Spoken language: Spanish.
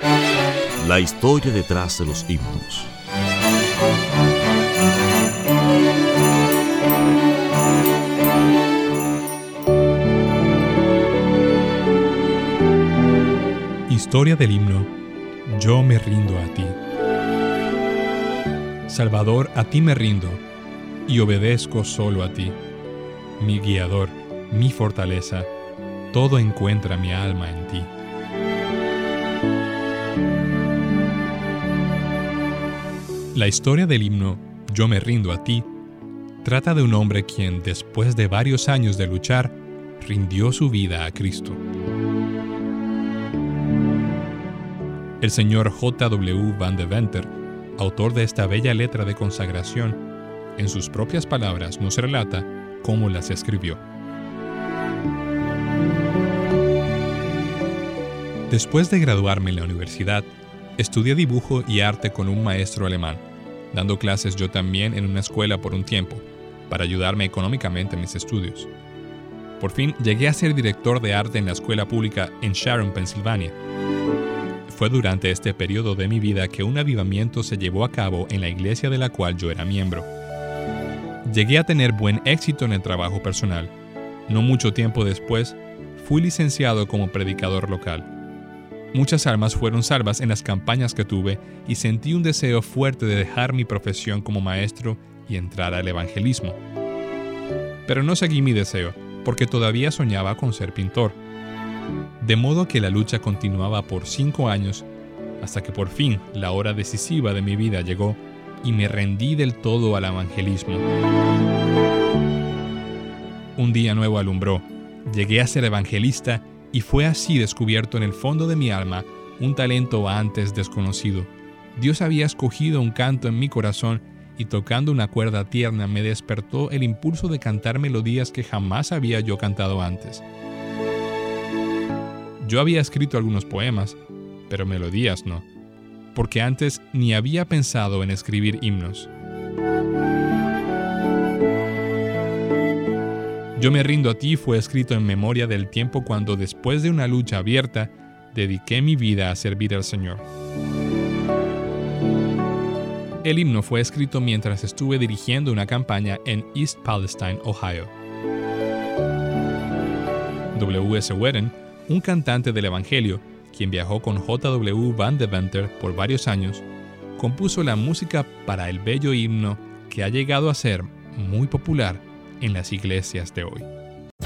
La historia detrás de los himnos. Historia del himno Yo me rindo a ti. Salvador, a ti me rindo y obedezco solo a ti. Mi guiador, mi fortaleza, todo encuentra mi alma en ti. La historia del himno Yo me rindo a ti trata de un hombre quien, después de varios años de luchar, rindió su vida a Cristo. El señor J.W. Van de Venter, autor de esta bella letra de consagración, en sus propias palabras nos relata cómo las escribió. Después de graduarme en la universidad, estudié dibujo y arte con un maestro alemán dando clases yo también en una escuela por un tiempo, para ayudarme económicamente en mis estudios. Por fin llegué a ser director de arte en la escuela pública en Sharon, Pensilvania. Fue durante este periodo de mi vida que un avivamiento se llevó a cabo en la iglesia de la cual yo era miembro. Llegué a tener buen éxito en el trabajo personal. No mucho tiempo después, fui licenciado como predicador local Muchas almas fueron salvas en las campañas que tuve y sentí un deseo fuerte de dejar mi profesión como maestro y entrar al evangelismo. Pero no seguí mi deseo, porque todavía soñaba con ser pintor. De modo que la lucha continuaba por cinco años, hasta que por fin la hora decisiva de mi vida llegó y me rendí del todo al evangelismo. Un día nuevo alumbró, llegué a ser evangelista y fue así descubierto en el fondo de mi alma un talento antes desconocido. Dios había escogido un canto en mi corazón y tocando una cuerda tierna me despertó el impulso de cantar melodías que jamás había yo cantado antes. Yo había escrito algunos poemas, pero melodías no, porque antes ni había pensado en escribir himnos. Yo me rindo a ti fue escrito en memoria del tiempo cuando después de una lucha abierta, dediqué mi vida a servir al Señor. El himno fue escrito mientras estuve dirigiendo una campaña en East Palestine, Ohio. W.S. Wedden, un cantante del Evangelio, quien viajó con J.W. Van Deventer por varios años, compuso la música para el bello himno que ha llegado a ser muy popular en las iglesias de hoy.